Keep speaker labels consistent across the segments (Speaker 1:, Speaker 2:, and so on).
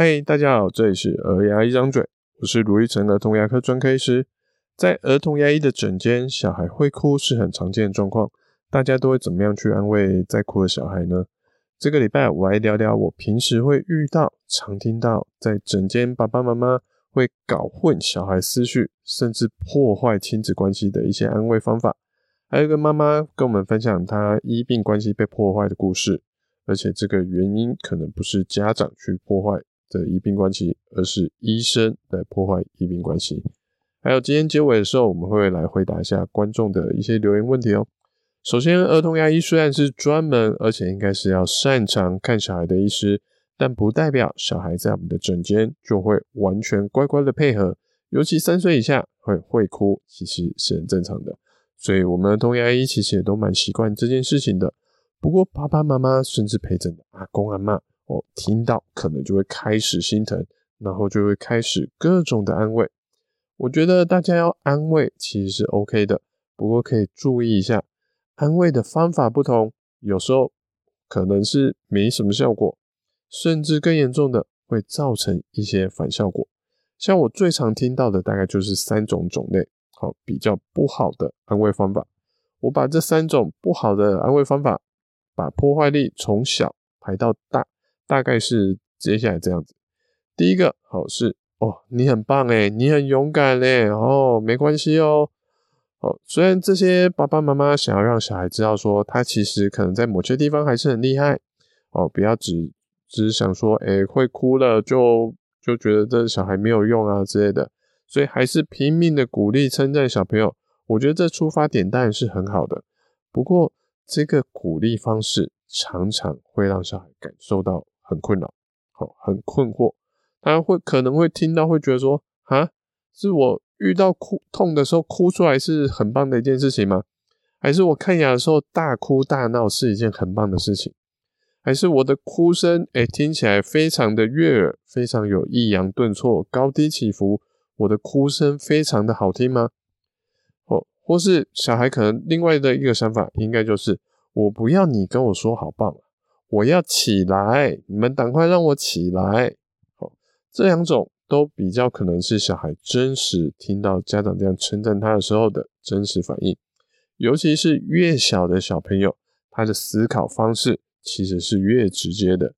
Speaker 1: 嗨，大家好，这里是儿牙一张嘴，我是卢玉成儿童牙科专科医师。在儿童牙医的诊间，小孩会哭是很常见的状况，大家都会怎么样去安慰在哭的小孩呢？这个礼拜我来聊聊我平时会遇到、常听到在诊间爸爸妈妈会搞混小孩思绪，甚至破坏亲子关系的一些安慰方法。还有一个妈妈跟我们分享她医病关系被破坏的故事，而且这个原因可能不是家长去破坏。的医病关系，而是医生来破坏医病关系。还有今天结尾的时候，我们会来回答一下观众的一些留言问题哦。首先，儿童牙医虽然是专门，而且应该是要擅长看小孩的医师，但不代表小孩在我们的诊间就会完全乖乖的配合。尤其三岁以下会会哭，其实是很正常的。所以，我们儿童牙医其实也都蛮习惯这件事情的。不过，爸爸妈妈甚至陪诊的阿公阿嬷。哦，听到可能就会开始心疼，然后就会开始各种的安慰。我觉得大家要安慰其实是 OK 的，不过可以注意一下，安慰的方法不同，有时候可能是没什么效果，甚至更严重的会造成一些反效果。像我最常听到的大概就是三种种类，好，比较不好的安慰方法。我把这三种不好的安慰方法，把破坏力从小排到大。大概是接下来这样子，第一个好是哦，你很棒诶，你很勇敢嘞哦，没关系哦，哦，虽然这些爸爸妈妈想要让小孩知道说他其实可能在某些地方还是很厉害哦，不要只只想说诶会哭了就就觉得这小孩没有用啊之类的，所以还是拼命的鼓励称赞小朋友，我觉得这出发点当然是很好的，不过这个鼓励方式常常会让小孩感受到。很困扰，好，很困惑。他会可能会听到，会觉得说：“啊，是我遇到哭痛的时候哭出来是很棒的一件事情吗？还是我看牙的时候大哭大闹是一件很棒的事情？还是我的哭声，诶，听起来非常的悦耳，非常有抑扬顿挫、高低起伏，我的哭声非常的好听吗？哦，或是小孩可能另外的一个想法，应该就是我不要你跟我说好棒。”我要起来，你们赶快让我起来。好，这两种都比较可能是小孩真实听到家长这样称赞他的时候的真实反应。尤其是越小的小朋友，他的思考方式其实是越直接的。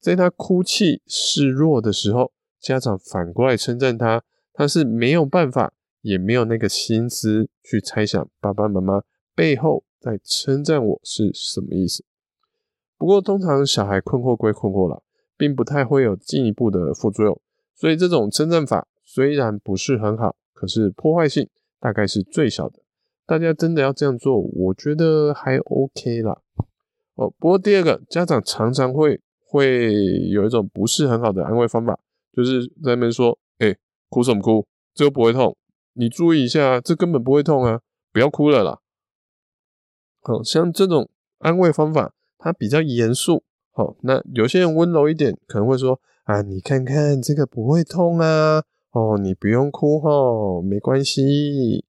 Speaker 1: 在他哭泣示弱的时候，家长反过来称赞他，他是没有办法，也没有那个心思去猜想爸爸妈妈背后在称赞我是什么意思。不过，通常小孩困惑归困惑啦，并不太会有进一步的副作用。所以，这种称赞法虽然不是很好，可是破坏性大概是最小的。大家真的要这样做，我觉得还 OK 啦。哦，不过第二个，家长常常会会有一种不是很好的安慰方法，就是在那边说：“哎，哭什么哭？这又不会痛，你注意一下，这根本不会痛啊，不要哭了啦。”好，像这种安慰方法。他比较严肃，好，那有些人温柔一点，可能会说啊，你看看这个不会痛啊，哦，你不用哭哦，没关系。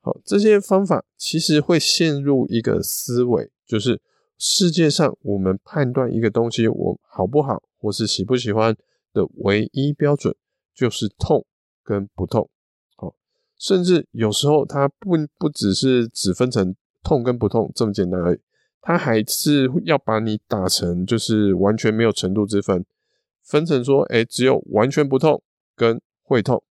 Speaker 1: 好，这些方法其实会陷入一个思维，就是世界上我们判断一个东西我好不好，或是喜不喜欢的唯一标准就是痛跟不痛。好，甚至有时候它不不只是只分成痛跟不痛这么简单而已。他还是要把你打成就是完全没有程度之分，分成说，哎，只有完全不痛跟会痛。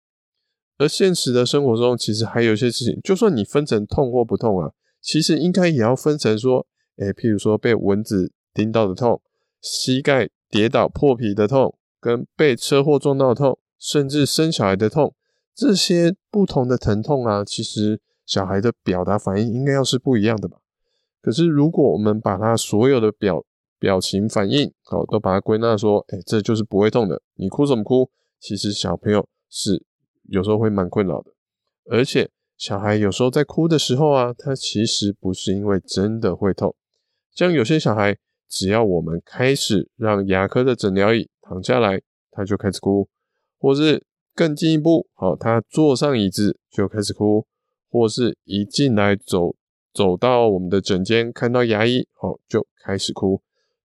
Speaker 1: 而现实的生活中，其实还有一些事情，就算你分成痛或不痛啊，其实应该也要分成说，哎，譬如说被蚊子叮到的痛，膝盖跌倒破皮的痛，跟被车祸撞到痛，甚至生小孩的痛，这些不同的疼痛啊，其实小孩的表达反应应该要是不一样的吧。可是，如果我们把他所有的表表情反应，好，都把它归纳说，哎，这就是不会痛的。你哭什么哭？其实小朋友是有时候会蛮困扰的，而且小孩有时候在哭的时候啊，他其实不是因为真的会痛。像有些小孩，只要我们开始让牙科的诊疗椅躺下来，他就开始哭；或是更进一步，好，他坐上椅子就开始哭；或是一进来走。走到我们的诊间，看到牙医，哦，就开始哭，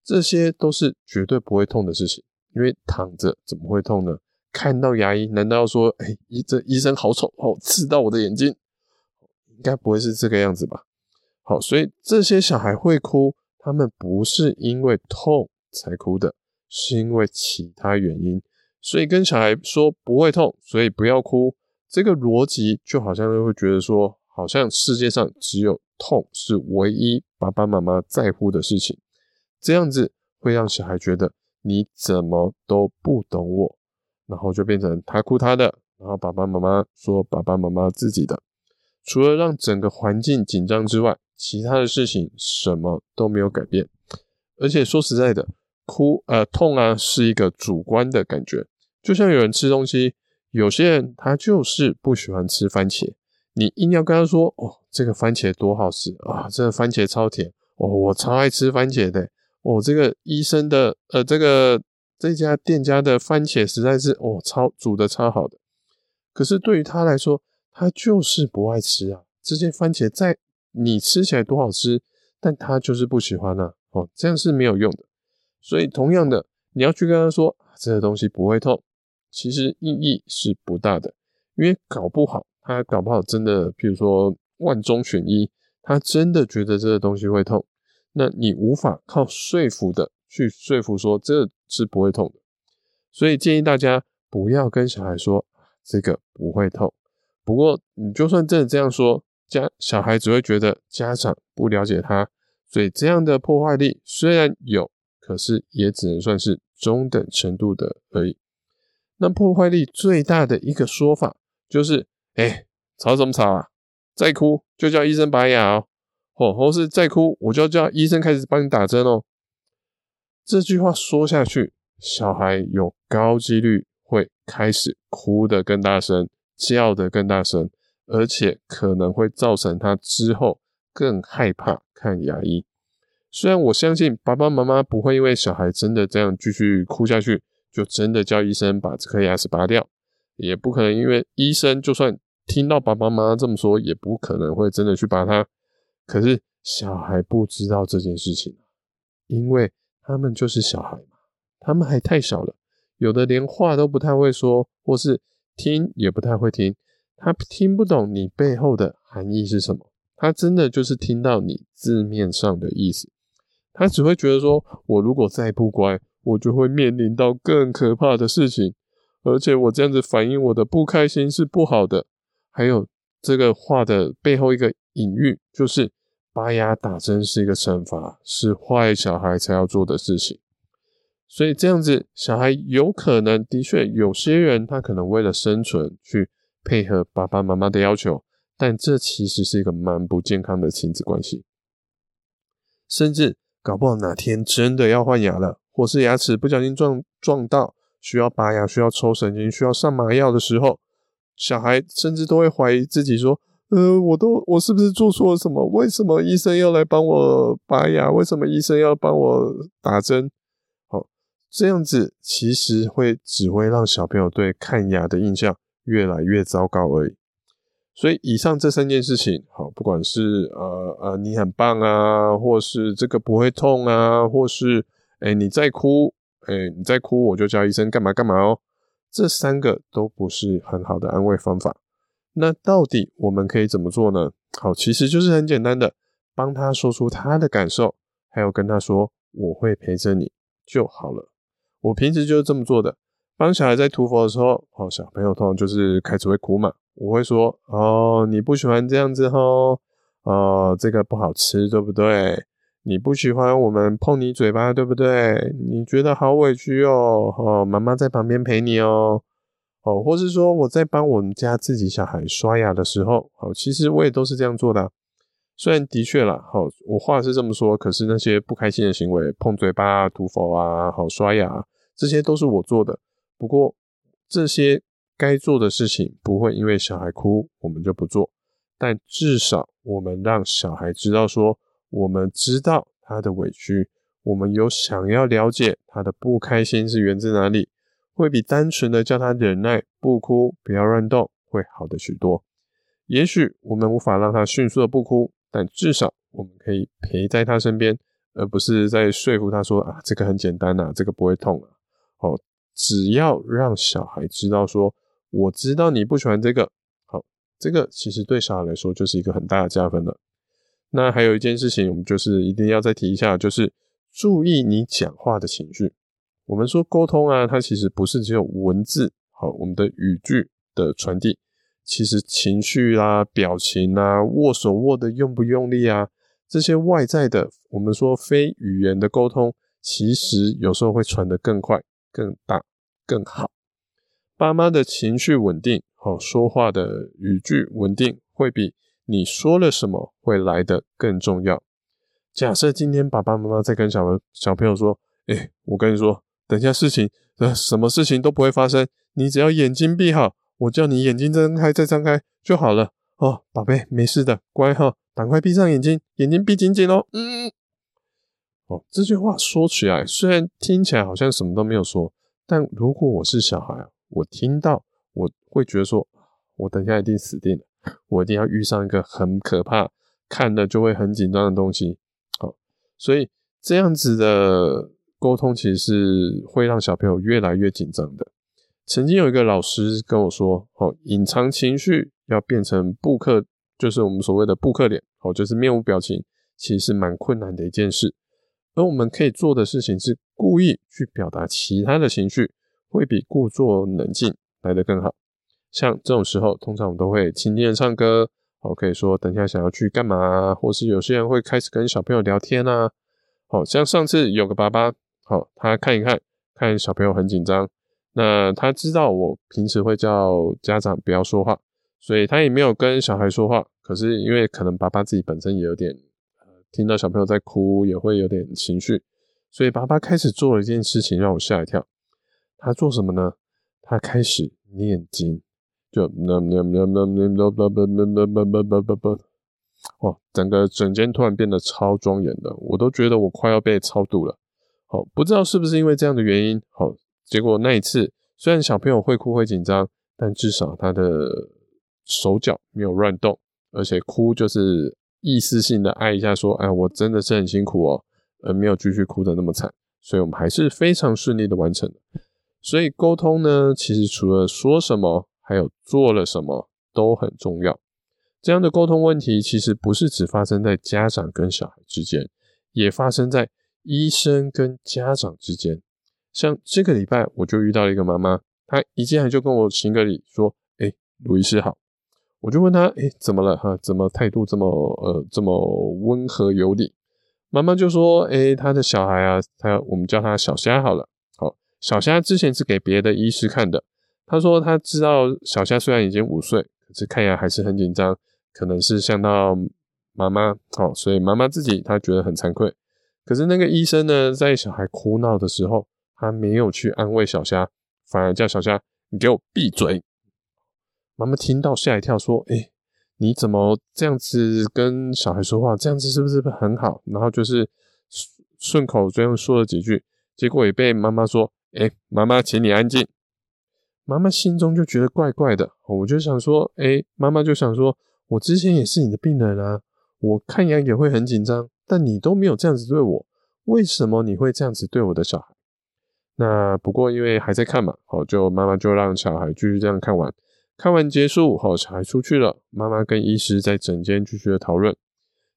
Speaker 1: 这些都是绝对不会痛的事情，因为躺着怎么会痛呢？看到牙医，难道要说，哎，医这医生好丑哦，刺到我的眼睛？应该不会是这个样子吧？好，所以这些小孩会哭，他们不是因为痛才哭的，是因为其他原因。所以跟小孩说不会痛，所以不要哭，这个逻辑就好像会觉得说，好像世界上只有痛是唯一爸爸妈妈在乎的事情，这样子会让小孩觉得你怎么都不懂我。然后就变成他哭他的，然后爸爸妈妈说爸爸妈妈自己的。除了让整个环境紧张之外，其他的事情什么都没有改变。而且说实在的，哭呃痛啊是一个主观的感觉，就像有人吃东西，有些人他就是不喜欢吃番茄，你硬要跟他说哦这个番茄多好吃啊，这个番茄超甜哦，我超爱吃番茄的哦，这个医生的呃这个。这家店家的番茄实在是哦，超煮的超好的，可是对于他来说，他就是不爱吃啊。这些番茄在你吃起来多好吃，但他就是不喜欢啊。哦，这样是没有用的。所以同样的，你要去跟他说这个东西不会痛，其实意义是不大的，因为搞不好他搞不好真的，譬如说万中选一，他真的觉得这个东西会痛，那你无法靠说服的去说服说这。是不会痛的，所以建议大家不要跟小孩说这个不会痛。不过你就算真的这样说，家小孩只会觉得家长不了解他，所以这样的破坏力虽然有，可是也只能算是中等程度的而已。那破坏力最大的一个说法就是：哎，吵什么吵啊？再哭就叫医生拔牙哦，或或是再哭我就要叫医生开始帮你打针哦。这句话说下去，小孩有高几率会开始哭得更大声，叫得更大声，而且可能会造成他之后更害怕看牙医。虽然我相信爸爸妈妈不会因为小孩真的这样继续哭下去，就真的叫医生把这颗牙齿拔掉，也不可能因为医生就算听到爸爸妈妈这么说，也不可能会真的去拔它。可是小孩不知道这件事情，因为。他们就是小孩嘛，他们还太小了，有的连话都不太会说，或是听也不太会听，他听不懂你背后的含义是什么，他真的就是听到你字面上的意思，他只会觉得说，我如果再不乖，我就会面临到更可怕的事情，而且我这样子反映我的不开心是不好的，还有这个话的背后一个隐喻就是。拔牙打针是一个惩罚，是坏小孩才要做的事情。所以这样子，小孩有可能的确有些人他可能为了生存去配合爸爸妈妈的要求，但这其实是一个蛮不健康的亲子关系。甚至搞不好哪天真的要换牙了，或是牙齿不小心撞撞到需要拔牙、需要抽神经、需要上麻药的时候，小孩甚至都会怀疑自己说。呃，我都我是不是做错了什么？为什么医生要来帮我拔牙？为什么医生要帮我打针？好，这样子其实会只会让小朋友对看牙的印象越来越糟糕而已。所以以上这三件事情，好，不管是呃呃你很棒啊，或是这个不会痛啊，或是哎、你再哭，哎、你再哭我就叫医生干嘛干嘛哦，这三个都不是很好的安慰方法。那到底我们可以怎么做呢？好，其实就是很简单的，帮他说出他的感受，还有跟他说我会陪着你就好了。我平时就是这么做的，帮小孩在涂佛的时候，好，小朋友通常就是开始会哭嘛，我会说哦，你不喜欢这样子吼，哦，这个不好吃，对不对？你不喜欢我们碰你嘴巴，对不对？你觉得好委屈哦，哦，妈妈在旁边陪你哦。哦，或是说我在帮我们家自己小孩刷牙的时候，好，其实我也都是这样做的。虽然的确啦，好，我话是这么说，可是那些不开心的行为，碰嘴巴、涂否啊，好，刷牙，这些都是我做的。不过这些该做的事情不会因为小孩哭，我们就不做。但至少我们让小孩知道说，我们知道他的委屈，我们有想要了解他的不开心是源自哪里。会比单纯的叫他忍耐、不哭、不要乱动会好的许多。也许我们无法让他迅速的不哭，但至少我们可以陪在他身边，而不是在说服他说啊，这个很简单呐、这个不会痛啊。好，只要让小孩知道说，我知道你不喜欢这个，好，这个其实对小孩来说就是一个很大的加分了。那还有一件事情，我们就是一定要再提一下，就是注意你讲话的情绪。我们说沟通啊，它其实不是只有文字，好，我们的语句的传递，其实情绪啊、表情啊、握手握的用不用力啊，这些外在的，我们说非语言的沟通，其实有时候会传得更快、更大、更好。爸妈的情绪稳定，好，说话的语句稳定，会比你说了什么会来得更重要。假设今天爸爸妈妈在跟小朋小朋友说：“诶，我跟你说。”等下，事情呃，什么事情都不会发生。你只要眼睛闭好，我叫你眼睛睁开再张开就好了。哦，宝贝，没事的，乖哈，赶快闭上眼睛，眼睛闭紧紧哦。嗯，哦，这句话说起来虽然听起来好像什么都没有说，但如果我是小孩，我听到我会觉得说，我等下一定死定了，我一定要遇上一个很可怕、看了就会很紧张的东西。好，所以这样子的。沟通其实是会让小朋友越来越紧张的。曾经有一个老师跟我说：“哦，隐藏情绪要变成布克，就是我们所谓的布克脸，哦，就是面无表情，其实是蛮困难的一件事。而我们可以做的事情是故意去表达其他的情绪，会比故作冷静来得更好。像这种时候，通常我们都会轻轻的唱歌，哦，可以说等一下想要去干嘛，或是有些人会开始跟小朋友聊天啊。好像上次有个爸爸。好，他看一看，看小朋友很紧张，那他知道我平时会叫家长不要说话，所以他也没有跟小孩说话。可是因为可能爸爸自己本身也有点，呃，听到小朋友在哭，也会有点情绪，所以爸爸开始做了一件事情让我吓一跳。他做什么呢？他开始念经，就那那那那那那那那那那那哦，整个整间突然变得超庄严的，我都觉得我快要被超度了。好，不知道是不是因为这样的原因，好，结果那一次虽然小朋友会哭会紧张，但至少他的手脚没有乱动，而且哭就是意思性的哀一下，说：“哎，我真的是很辛苦哦。”呃，没有继续哭的那么惨，所以我们还是非常顺利的完成。所以沟通呢，其实除了说什么。还有做了什么都很重要。这样的沟通问题其实不是只发生在家长跟小孩之间，也发生在。医生跟家长之间，像这个礼拜我就遇到了一个妈妈，她一进来就跟我行个礼，说：“哎，卢医师好。”我就问她：“哎，怎么了？哈，怎么态度这么呃这么温和有礼？”妈妈就说：“哎，她的小孩啊，她我们叫他小虾好了。好，小虾之前是给别的医师看的。他说他知道小虾虽然已经五岁，可是看起来还是很紧张，可能是像到妈妈，哦，所以妈妈自己她觉得很惭愧。”可是那个医生呢，在小孩哭闹的时候，他没有去安慰小虾，反而叫小虾：“你给我闭嘴！”妈妈听到吓一跳，说：“哎，你怎么这样子跟小孩说话？这样子是不是很好？”然后就是顺口这样说了几句，结果也被妈妈说：“哎，妈妈，请你安静。”妈妈心中就觉得怪怪的，我就想说：“哎，妈妈就想说，我之前也是你的病人啊，我看样也会很紧张。”但你都没有这样子对我，为什么你会这样子对我的小孩？那不过因为还在看嘛，好，就妈妈就让小孩继续这样看完，看完结束，好，小孩出去了，妈妈跟医师在诊间继续的讨论。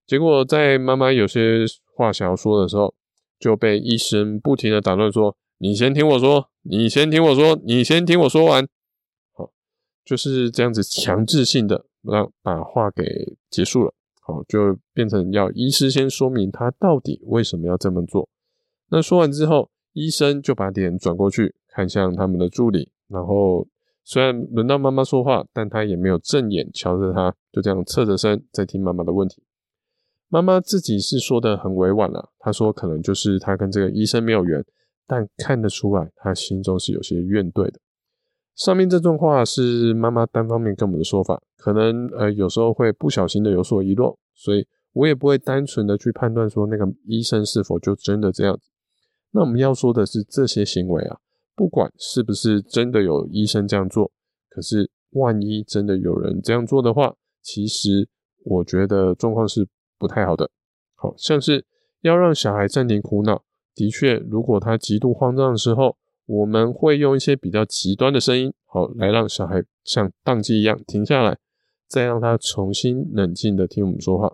Speaker 1: 结果在妈妈有些话想要说的时候，就被医生不停的打断说：“你先听我说，你先听我说，你先听我说完。”好，就是这样子强制性的让把话给结束了。好，就变成要医师先说明他到底为什么要这么做。那说完之后，医生就把脸转过去看向他们的助理，然后虽然轮到妈妈说话，但他也没有正眼瞧着他，就这样侧着身在听妈妈的问题。妈妈自己是说的很委婉了，她说可能就是她跟这个医生没有缘，但看得出来他心中是有些怨怼的。上面这段话是妈妈单方面跟我们的说法，可能呃有时候会不小心的有所遗漏，所以我也不会单纯的去判断说那个医生是否就真的这样子。那我们要说的是这些行为啊，不管是不是真的有医生这样做，可是万一真的有人这样做的话，其实我觉得状况是不太好的。好像是要让小孩暂停哭闹，的确，如果他极度慌张的时候。我们会用一些比较极端的声音，好，来让小孩像当机一样停下来，再让他重新冷静的听我们说话。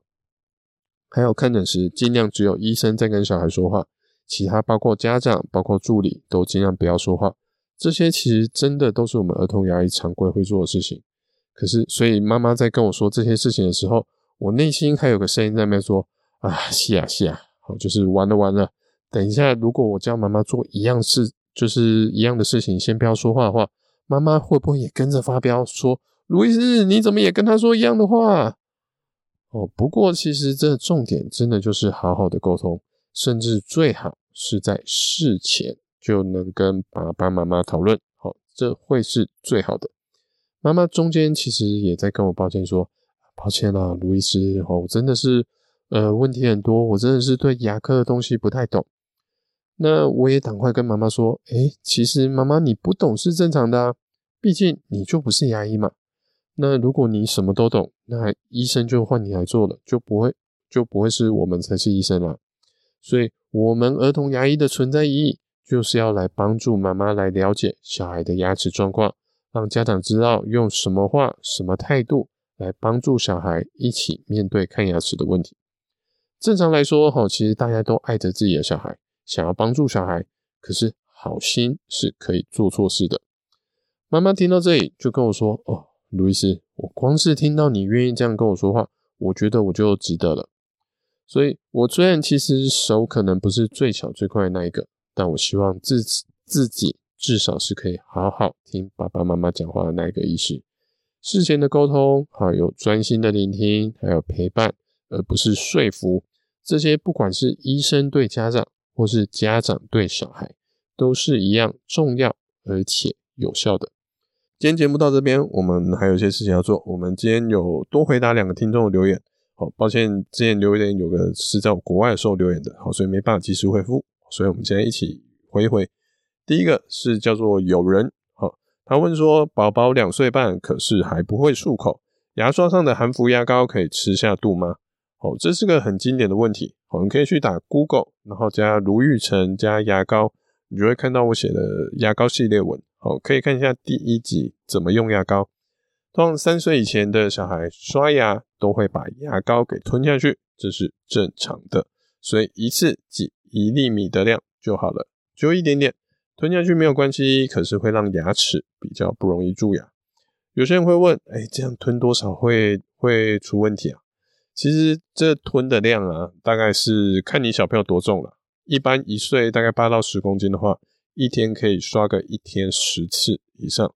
Speaker 1: 还有看诊时，尽量只有医生在跟小孩说话，其他包括家长、包括助理都尽量不要说话。这些其实真的都是我们儿童牙医常规会做的事情。可是，所以妈妈在跟我说这些事情的时候，我内心还有个声音在那边说：“啊，是啊，是啊，好，就是完了完了。等一下，如果我叫妈妈做一样事，就是一样的事情，先不要说话的话，妈妈会不会也跟着发飙，说卢医师你怎么也跟他说一样的话？”哦，不过其实这重点真的就是好好的沟通，甚至最好是在事前就能跟爸爸妈妈讨论，好，这会是最好的。妈妈中间其实也在跟我抱歉说，抱歉啦，卢医师，哦，我真的是呃问题很多，我真的是对牙科的东西不太懂。那我也赶快跟妈妈说，诶，其实妈妈你不懂是正常的啊，毕竟你就不是牙医嘛。那如果你什么都懂，那医生就换你来做了，就不会就不会是我们才是医生了。所以，我们儿童牙医的存在意义，就是要来帮助妈妈来了解小孩的牙齿状况，让家长知道用什么话、什么态度来帮助小孩一起面对看牙齿的问题。正常来说，哈，其实大家都爱着自己的小孩，想要帮助小孩，可是好心是可以做错事的。妈妈听到这里就跟我说：“哦。”路易斯，我光是听到你愿意这样跟我说话，我觉得我就值得了。所以，我虽然其实手可能不是最巧最快的那一个，但我希望自自己至少是可以好好听爸爸妈妈讲话的那一个医师。事前的沟通，还有专心的聆听，还有陪伴，而不是说服。这些不管是医生对家长，或是家长对小孩，都是一样重要而且有效的。今天节目到这边，我们还有一些事情要做。我们今天有多回答两个听众的留言，好，抱歉，之前留言有个是在国外的时候留言的，好，所以没办法及时回复，所以我们今天一起回一回。第一个是叫做有人，好，他问说，宝宝两岁半，可是还不会漱口，牙刷上的含氟牙膏可以吃下肚吗？哦，这是个很经典的问题，好，你可以去打 Google，然后加卢玉成加牙膏，你就会看到我写的牙膏系列文。好，可以看一下第一集怎么用牙膏。通常三岁以前的小孩刷牙都会把牙膏给吞下去，这是正常的，所以一次挤一粒米的量就好了，就一点点吞下去没有关系，可是会让牙齿比较不容易蛀牙。有些人会问，哎，这样吞多少会会出问题啊？其实这吞的量啊，大概是看你小朋友多重了，一般一岁大概八到十公斤的话。一天可以刷个一天十次以上，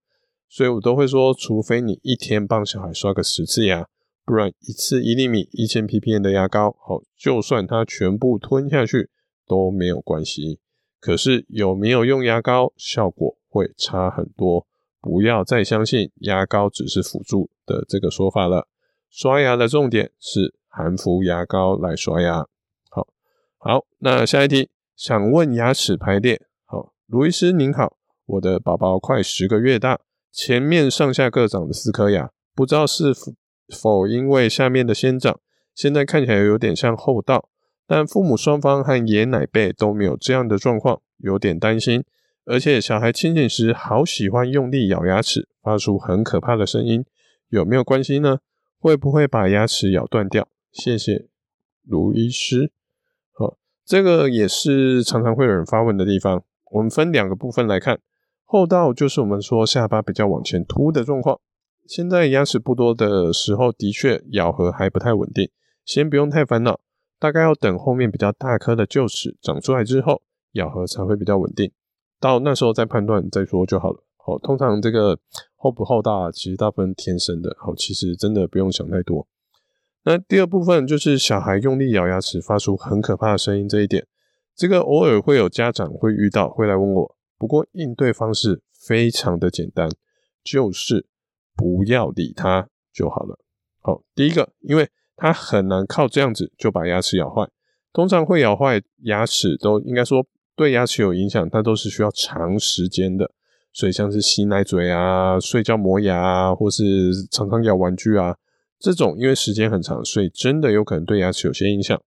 Speaker 1: 所以我都会说，除非你一天帮小孩刷个十次牙，不然一次一粒米一千 ppm 的牙膏，好，就算他全部吞下去都没有关系。可是有没有用牙膏，效果会差很多。不要再相信牙膏只是辅助的这个说法了。刷牙的重点是含氟牙膏来刷牙。好，好，那下一题，想问牙齿排列。好卢医师您好，我的宝宝快十个月大，前面上下各长了四颗牙，不知道是否因为下面的先长，现在看起来有点像戽斗，但父母双方和爷奶辈都没有这样的状况，有点担心。而且小孩清醒时好喜欢用力咬牙齿，发出很可怕的声音，有没有关系呢？会不会把牙齿咬断掉？谢谢卢医师。好，这个也是常常会有人发问的地方。我们分两个部分来看，后道就是我们说下巴比较往前凸的状况。现在牙齿不多的时候，的确咬合还不太稳定，先不用太烦恼，大概要等后面比较大颗的臼齿长出来之后，咬合才会比较稳定。到那时候再判断再说就好了。好，通常这个厚不戽斗，其实大部分天生的。好，其实真的不用想太多。那第二部分就是小孩用力咬牙齿，发出很可怕的声音这一点。这个偶尔会有家长会遇到，会来问我。不过应对方式非常的简单，就是不要理他就好了。好，第一个，因为他很难靠这样子就把牙齿咬坏。通常会咬坏牙齿都应该说对牙齿有影响，它都是需要长时间的。所以像是吸奶嘴啊、睡觉磨牙啊，或是常常咬玩具啊，这种因为时间很长，所以真的有可能对牙齿有些影响。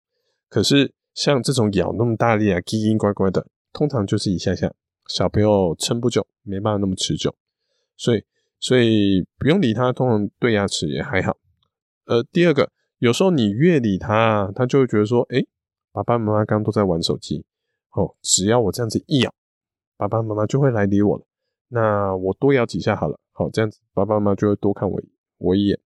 Speaker 1: 可是。像这种咬那么大力啊，叽叽呱呱的，通常就是一下下，小朋友撑不久，没办法那么持久，所以所以不用理他，通常对牙齿也还好。呃，第二个，有时候你越理他，他就会觉得说，诶，爸爸妈妈刚刚都在玩手机，哦，只要我这样子一咬，爸爸妈妈就会来理我了。那我多咬几下好了，好，这样子爸爸妈妈就会多看我我一眼。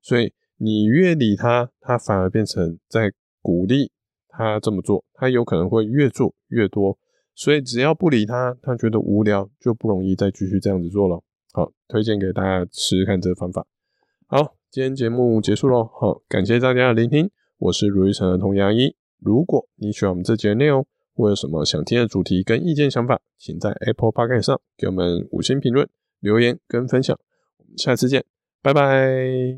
Speaker 1: 所以你越理他，他反而变成在鼓励他这么做，他有可能会越做越多。所以只要不理他，他觉得无聊，就不容易再继续这样子做了。好，推荐给大家试试看这个方法。好，今天节目结束喽。好，感谢大家的聆听，我是卢玉成儿童牙医。如果你喜欢我们这节内容，或有什么想听的主题跟意见想法，请在 Apple Podcast 上给我们五星评论、留言跟分享。我们下次见，拜拜。